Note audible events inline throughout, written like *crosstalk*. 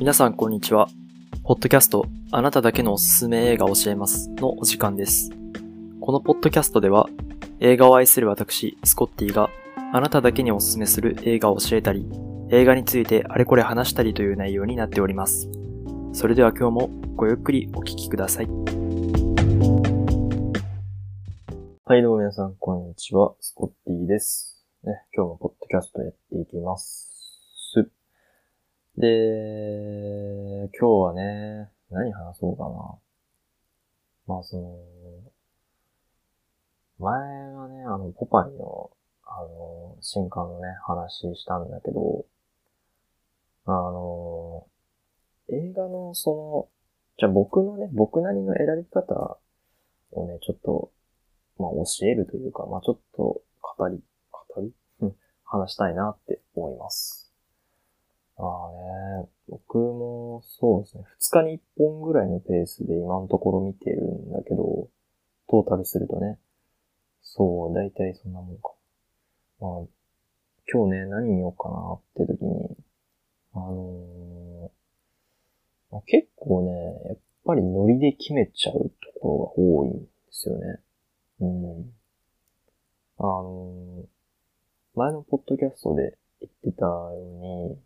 皆さんこんにちは。ポッドキャスト、あなただけのおすすめ映画を教えますのお時間です。このポッドキャストでは、映画を愛する私、スコッティが、あなただけにおすすめする映画を教えたり、映画についてあれこれ話したりという内容になっております。それでは今日もごゆっくりお聞きください。はい、どうも皆さん、こんにちは。スコッティです。ね、今日もポッドキャストやっていきます。で、今日はね、何話そうかな。まあ、その、前はね、あの、ポパイの、あの、新刊のね、話したんだけど、あの、映画のその、じゃあ僕のね、僕なりの選び方をね、ちょっと、まあ教えるというか、まあちょっと語り、語り？*laughs* 話したいなって思います。ああね、僕もそうですね、2日に1本ぐらいのペースで今のところ見てるんだけど、トータルするとね、そう、だいたいそんなもんか。まあ、今日ね、何見ようかなって時に、あのーまあ、結構ね、やっぱりノリで決めちゃうところが多いんですよね。うん。あのー前のポッドキャストで言ってたように、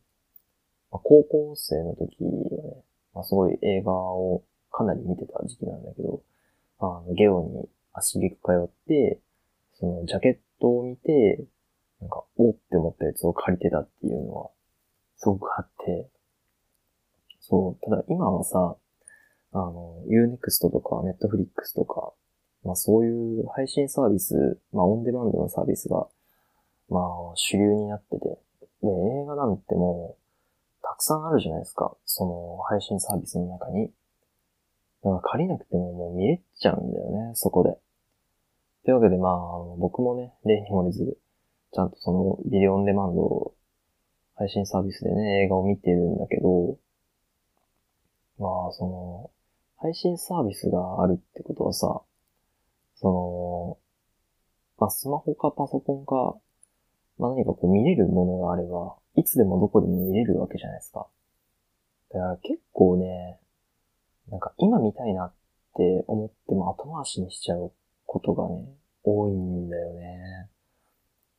まあ、高校生の時はね、まあ、すごい映画をかなり見てた時期なんだけど、あの、ゲオに足げく通って、そのジャケットを見て、なんか、おって思ったやつを借りてたっていうのは、すごくあって、そう、ただ今はさ、あの、Unext とか Netflix とか、まあそういう配信サービス、まあオンデマンドのサービスが、まあ主流になってて、で、映画なんてもう、たくさんあるじゃないですか。その配信サービスの中に。だから借りなくてももう見れちゃうんだよね、そこで。というわけでまあ、あの僕もね、例に漏れず、ちゃんとそのビデオオンデマンド配信サービスでね、映画を見てるんだけど、まあ、その、配信サービスがあるってことはさ、その、まあ、スマホかパソコンか、まあ、何かこう見れるものがあれば、いつでもどこでも見れるわけじゃないですか。だから結構ね、なんか今見たいなって思っても後回しにしちゃうことがね、多いんだよね。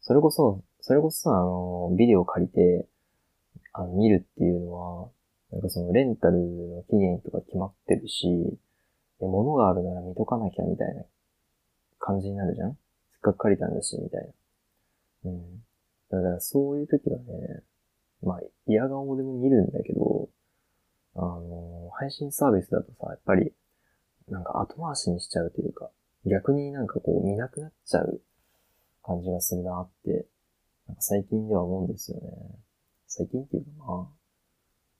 それこそ、それこそ、あの、ビデオ借りて、あの、見るっていうのは、なんかそのレンタルの期限とか決まってるし、物があるなら見とかなきゃみたいな感じになるじゃん？せっかく借りたんだし、みたいな。うん。だからそういう時はね、まあ、嫌顔でも見るんだけど、あの、配信サービスだとさ、やっぱり、なんか後回しにしちゃうというか、逆になんかこう見なくなっちゃう感じがするなって、なんか最近では思うんですよね。最近っていうかまあ、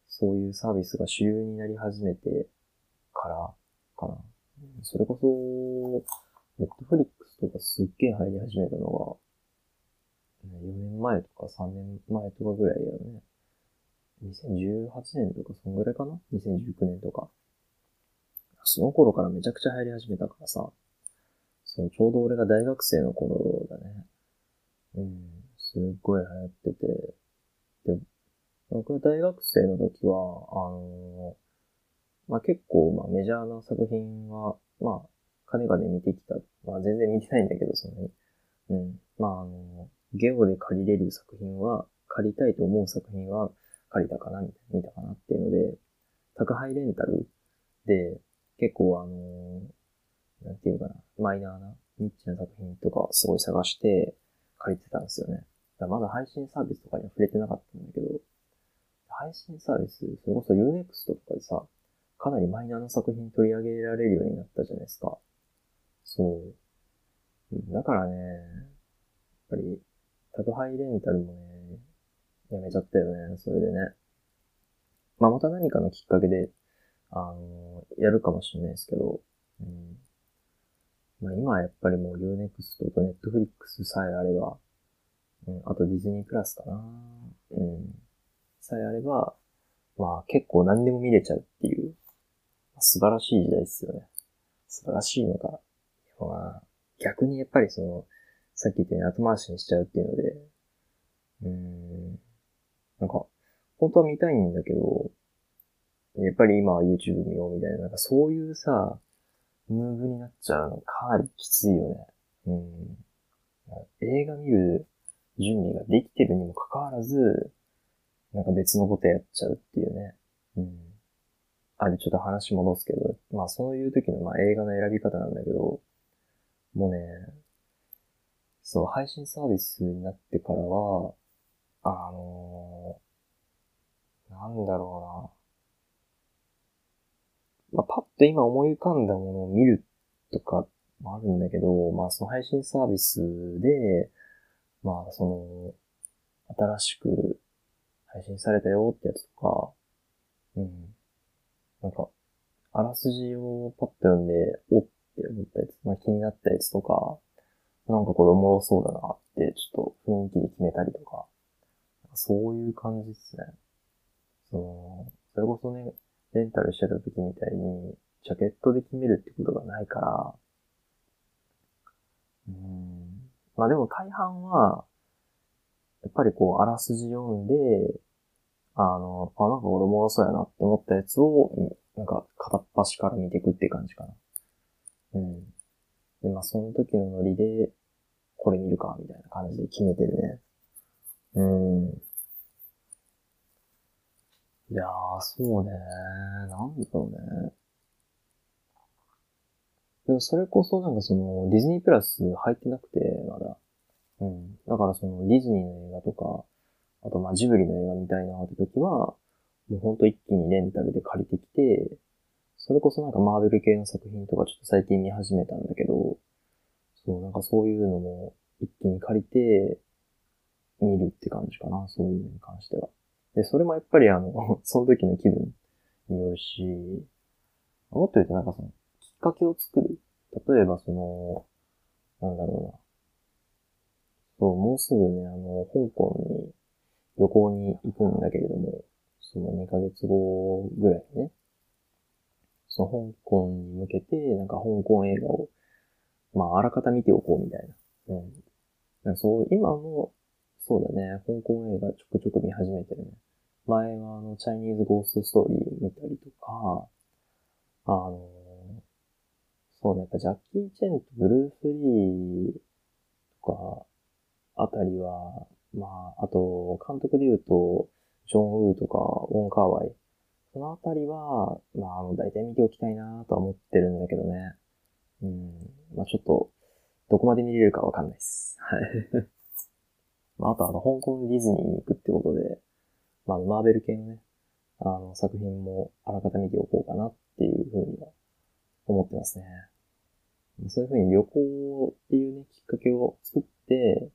そういうサービスが主流になり始めてからかな。それこそ、ネットフリックスとかすっげえ入り始めたのが、4年前とか3年前とかぐらいだよね。2018年とかそんぐらいかな ?2019 年とか。その頃からめちゃくちゃ入り始めたからさ、そう、ちょうど俺が大学生の頃だね。うん、すっごい流行ってて、で、僕が大学生の時は、あのまあ、結構、まあ、メジャーな作品は、まあ、金がで見てきた。まあ、全然見てないんだけど、そんなに。うん。まあ、あの、ゲオで借りれる作品は、借りたいと思う作品は借りたかな、見たかなっていうので、宅配レンタルで、結構あのなんていうかな、マイナーな、ニッチな作品とかすごい探して借りてたんですよね。だまだ配信サービスとかには触れてなかったんだけど、配信サービス、それこそ Unext とかでさ、かなりマイナーな作品取り上げられるようになったじゃないですか。そう。だからね、やっぱり、宅配レンタルもね、やめちゃったよね、それでね。まあ、また何かのきっかけで、あのやるかもしれないですけど、うん。まあ、今はやっぱりもう Unext と Netflix さえあれば、うん、あとディズニープラスかな。うん。さえあれば、まあ結構何でも見れちゃうっていう、素晴らしい時代ですよね。素晴らしいのか。まあ、逆にやっぱりその、さっき言ったように後回しにしちゃうっていうので、うん、なんか、本当は見たいんだけど、やっぱり今は YouTube 見ようみたいな、なんかそういうさ、ムーブになっちゃうのかなりきついよね。うん。映画見る準備ができてるにもかかわらず、なんか別のことやっちゃうっていうね。うん。あれちょっと話戻すけど、まあそういう時のまあ映画の選び方なんだけど、もうね、そう、配信サービスになってからは、あのー、なんだろうな。まあ、パッと今思い浮かんだものを見るとかもあるんだけど、まあその配信サービスで、まあその、新しく配信されたよってやつとか、うん。なんか、あらすじをパッと読んで、おって思ったやつ、まあ気になったやつとか、なんかこれおもろそうだなって、ちょっと雰囲気で決めたりとか、そういう感じですね。その、それこそね、レンタルしてた時みたいに、ジャケットで決めるってことがないから、うん。まあでも大半は、やっぱりこう、あらすじ読んで、あの、あ、なんか俺もろそうやなって思ったやつを、なんか片っ端から見ていくって感じかな。うん。で、まあその時のノリで、これ見るか、みたいな感じで決めてるね。うん。いやー、そうねなんだろうね。でもそれこそなんかその、ディズニープラス入ってなくて、まだ。うん。だからその、ディズニーの映画とか、あとまジブリの映画見たいなって時は、もうほんと一気にレンタルで借りてきて、それこそなんかマーベル系の作品とかちょっと最近見始めたんだけど、そう、なんかそういうのも一気に借りて、見るって感じかな、そういうのに関しては。で、それもやっぱりあの、*laughs* その時の気分によるし、もっと言うとなんかその、きっかけを作る。例えばその、なんだろうな。そう、もうすぐね、あの、香港に旅行に行くんだけれども、その2ヶ月後ぐらいね、その香港に向けて、なんか香港映画を、まあ、あらかた見ておこうみたいな。うん。んそう、今も、そうだね、香港映画ちょくちょく見始めてるね。前はあの、チャイニーズゴーストストーリー見たりとか、あの、そうね、やっぱジャッキー・チェンとブルース・リーとか、あたりは、まあ、あと、監督で言うと、ジョン・ウーとか、ウォン・カーワイ。そのあたりは、まあ、あの、大体見ておきたいなとは思ってるんだけどね。うん。まあ、ちょっと、どこまで見れるかわかんないです。はい。*laughs* まあ、あとあの、香港ディズニーに行くってことで、まあ、マーベル系のね、あの、作品もあらかた見ておこうかなっていうふうには思ってますね。そういうふうに旅行っていうね、きっかけを作って、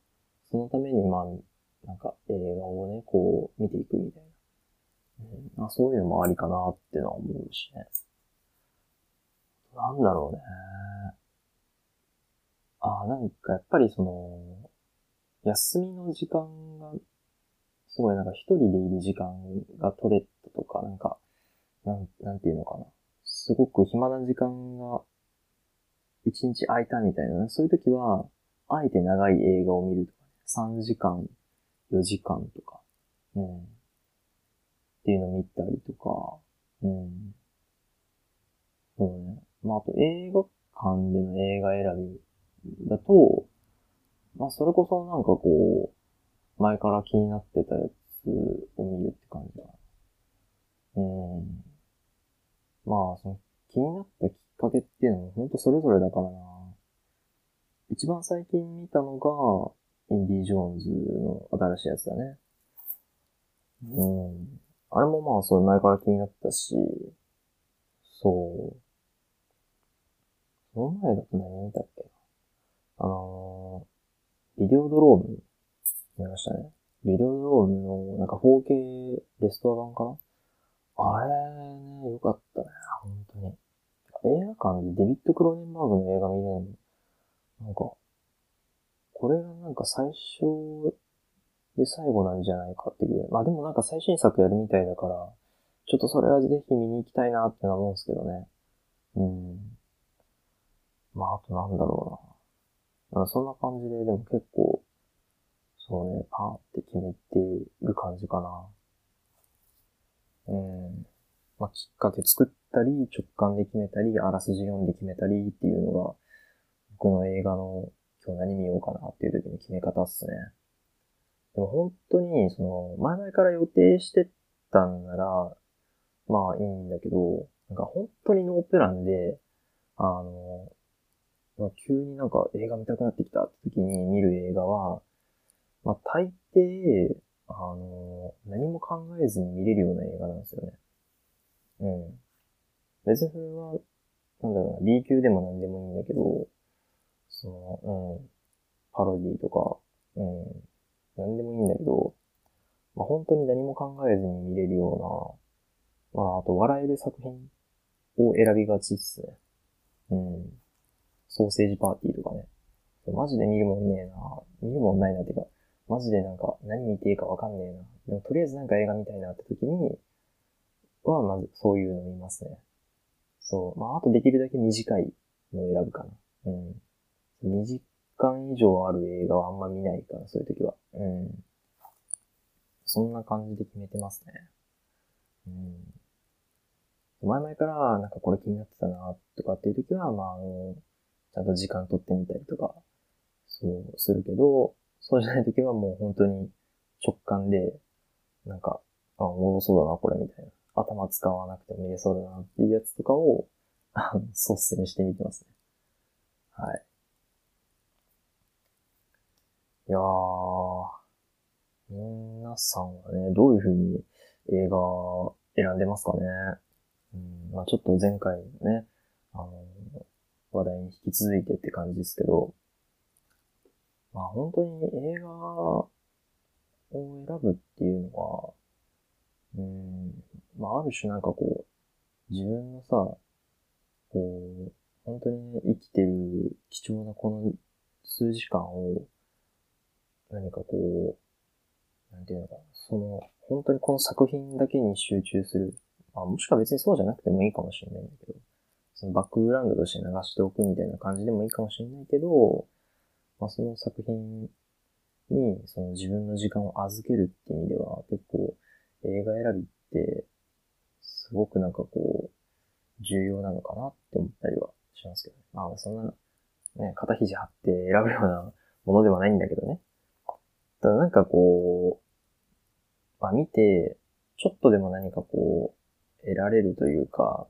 そのためにまあ、なんか映画をね、こう見ていくみたいな。うん、そういうのもありかなってのは思うしね。なんだろうね。あ、なんかやっぱりその、休みの時間が、すごいなんか一人でいる時間が取れたとか、なんか、なん、なんていうのかな。すごく暇な時間が一日空いたみたいなね。そういう時は、あえて長い映画を見るとか、ね、3時間、4時間とか、うん。っていうのを見たりとか、うん。そうね。まあ、あと映画館での映画選びだと、まあ、それこそなんかこう、前から気になってたやつを見るって感じだな。うん。まあ、その気になったきかけっていうのはほんとそれぞれだからな。一番最近見たのが、インディ・ジョーンズの新しいやつだね。うん。あれもまあ、それ前から気になったし、そう。その前だと何見たっけあのー、ビデオドローム見ましたね。ビデオドロームのなんか 4K レストア版かな？あれね、よかったね、本当に。映画館でデビッド・クローネンバーグの映画見れるの、なんか、これがなんか最初で最後なんじゃないかっていう。まあでもなんか最新作やるみたいだから、ちょっとそれはぜひ見に行きたいなって思うんですけどね。うん。まああとなんだろうな。なんかそんな感じで、でも結構、そうね、パーって決めてる感じかな。うん。まあ、きっかけ作ったり、直感で決めたり、あらすじ読んで決めたりっていうのが、僕の映画の今日何見ようかなっていう時の決め方っすね。でも本当に、その、前々から予定してたんなら、まあいいんだけど、なんか本当にノープランで、あの、まあ、急になんか映画見たくなってきたって時に見る映画は、まあ大抵、あの、何も考えずに見れるような映画なんですよね。うん。別にそれは、なんだろうな、B 級でも何でもいいんだけど、その、うん、パロディとか、うん、何でもいいんだけど、まあ、本当に何も考えずに見れるような、まあ、あと笑える作品を選びがちっすね。うん。ソーセージパーティーとかね。マジで見るもんねえな。見るもんないなっていうか、マジでなんか何見ていいかわかんねえな。でもとりあえずなんか映画見たいなって時に、はまずそういうの見ますね。そう。まあ、あとできるだけ短いのを選ぶかな。うん。2時間以上ある映画はあんま見ないから、そういう時は。うん。そんな感じで決めてますね。うん。前々から、なんかこれ気になってたな、とかっていう時は、まあ、あの、ちゃんと時間取ってみたりとか、そうするけど、そうじゃない時は *laughs* もう本当に直感で、なんか、あ、おもろそうだな、これ、みたいな。頭使わなくても見れそうだなっていうやつとかを、あの、率先してみてますね。はい。いやー、皆さんはね、どういう風に映画選んでますかね？うん、まあちょっと前回のね、あの、話題に引き続いてって感じですけど、まあ本当に映画を選ぶっていうのは、うん、まあある種なんかこう、自分のさ、こう、本当にね、生きてる貴重なこの数時間を何かこう、なんていうのかな、その、本当にこの作品だけに集中する。まあ、もしくは別にそうじゃなくてもいいかもしれないんだけど、そのバックグラウンドとして流しておくみたいな感じでもいいかもしれないけど、まあその作品に、その自分の時間を預けるっていう意味では、結構映画選びって、すごくなんかこう、重要なのかなって思ったりはしますけどね。まあそんな、ね、肩肘張って選ぶようなものではないんだけどね。ただなんかこう、まあ見て、ちょっとでも何かこう、得られるというか、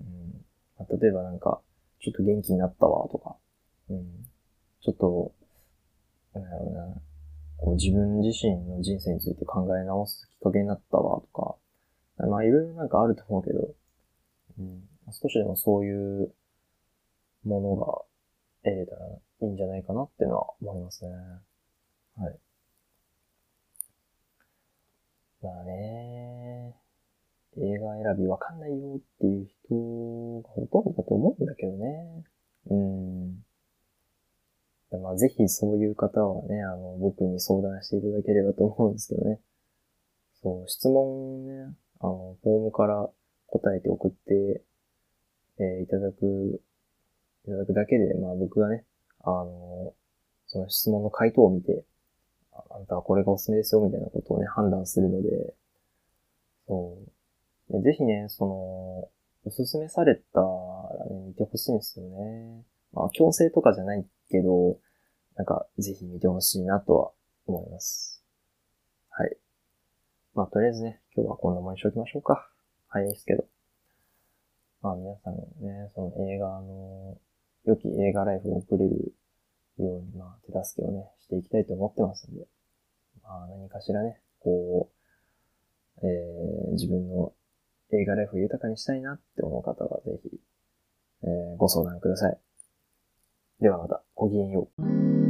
うん、まあ、例えばなんか、ちょっと元気になったわとか、うん、ちょっと、なんだろうな、こう自分自身の人生について考え直すきっかけになったわとか、まあいろいろなんかあると思うけど、うん、少しでもそういうものが得れたらいいんじゃないかなっていうのは思いますね。はい。まあね、映画選びわかんないよっていう人がほとんどだと思うんだけどね。うん。まあぜひそういう方はね、あの、僕に相談していただければと思うんですけどね。そう、質問ね、あの、フォームから答えて送って、えー、いただく、いただくだけで、まあ僕がね、あの、その質問の回答を見て、あんたはこれがおすすめですよ、みたいなことをね、判断するので、そう。でぜひね、その、おすすめされたらね、見てほしいんですよね。まあ、強制とかじゃないけど、なんか、ぜひ見てほしいなとは思います。はい。まあ、とりあえずね、今日はこんなもんにしときましょうか。早いですけど。まあ、皆さんね、その映画の、良き映画ライフを送れるように、まあ、手助けをね、していきたいと思ってますんで、まあ、何かしらね、こう、えー、自分の映画ライフを豊かにしたいなって思う方はぜひ、えー、ご相談ください。ではまた、ごきげんよう。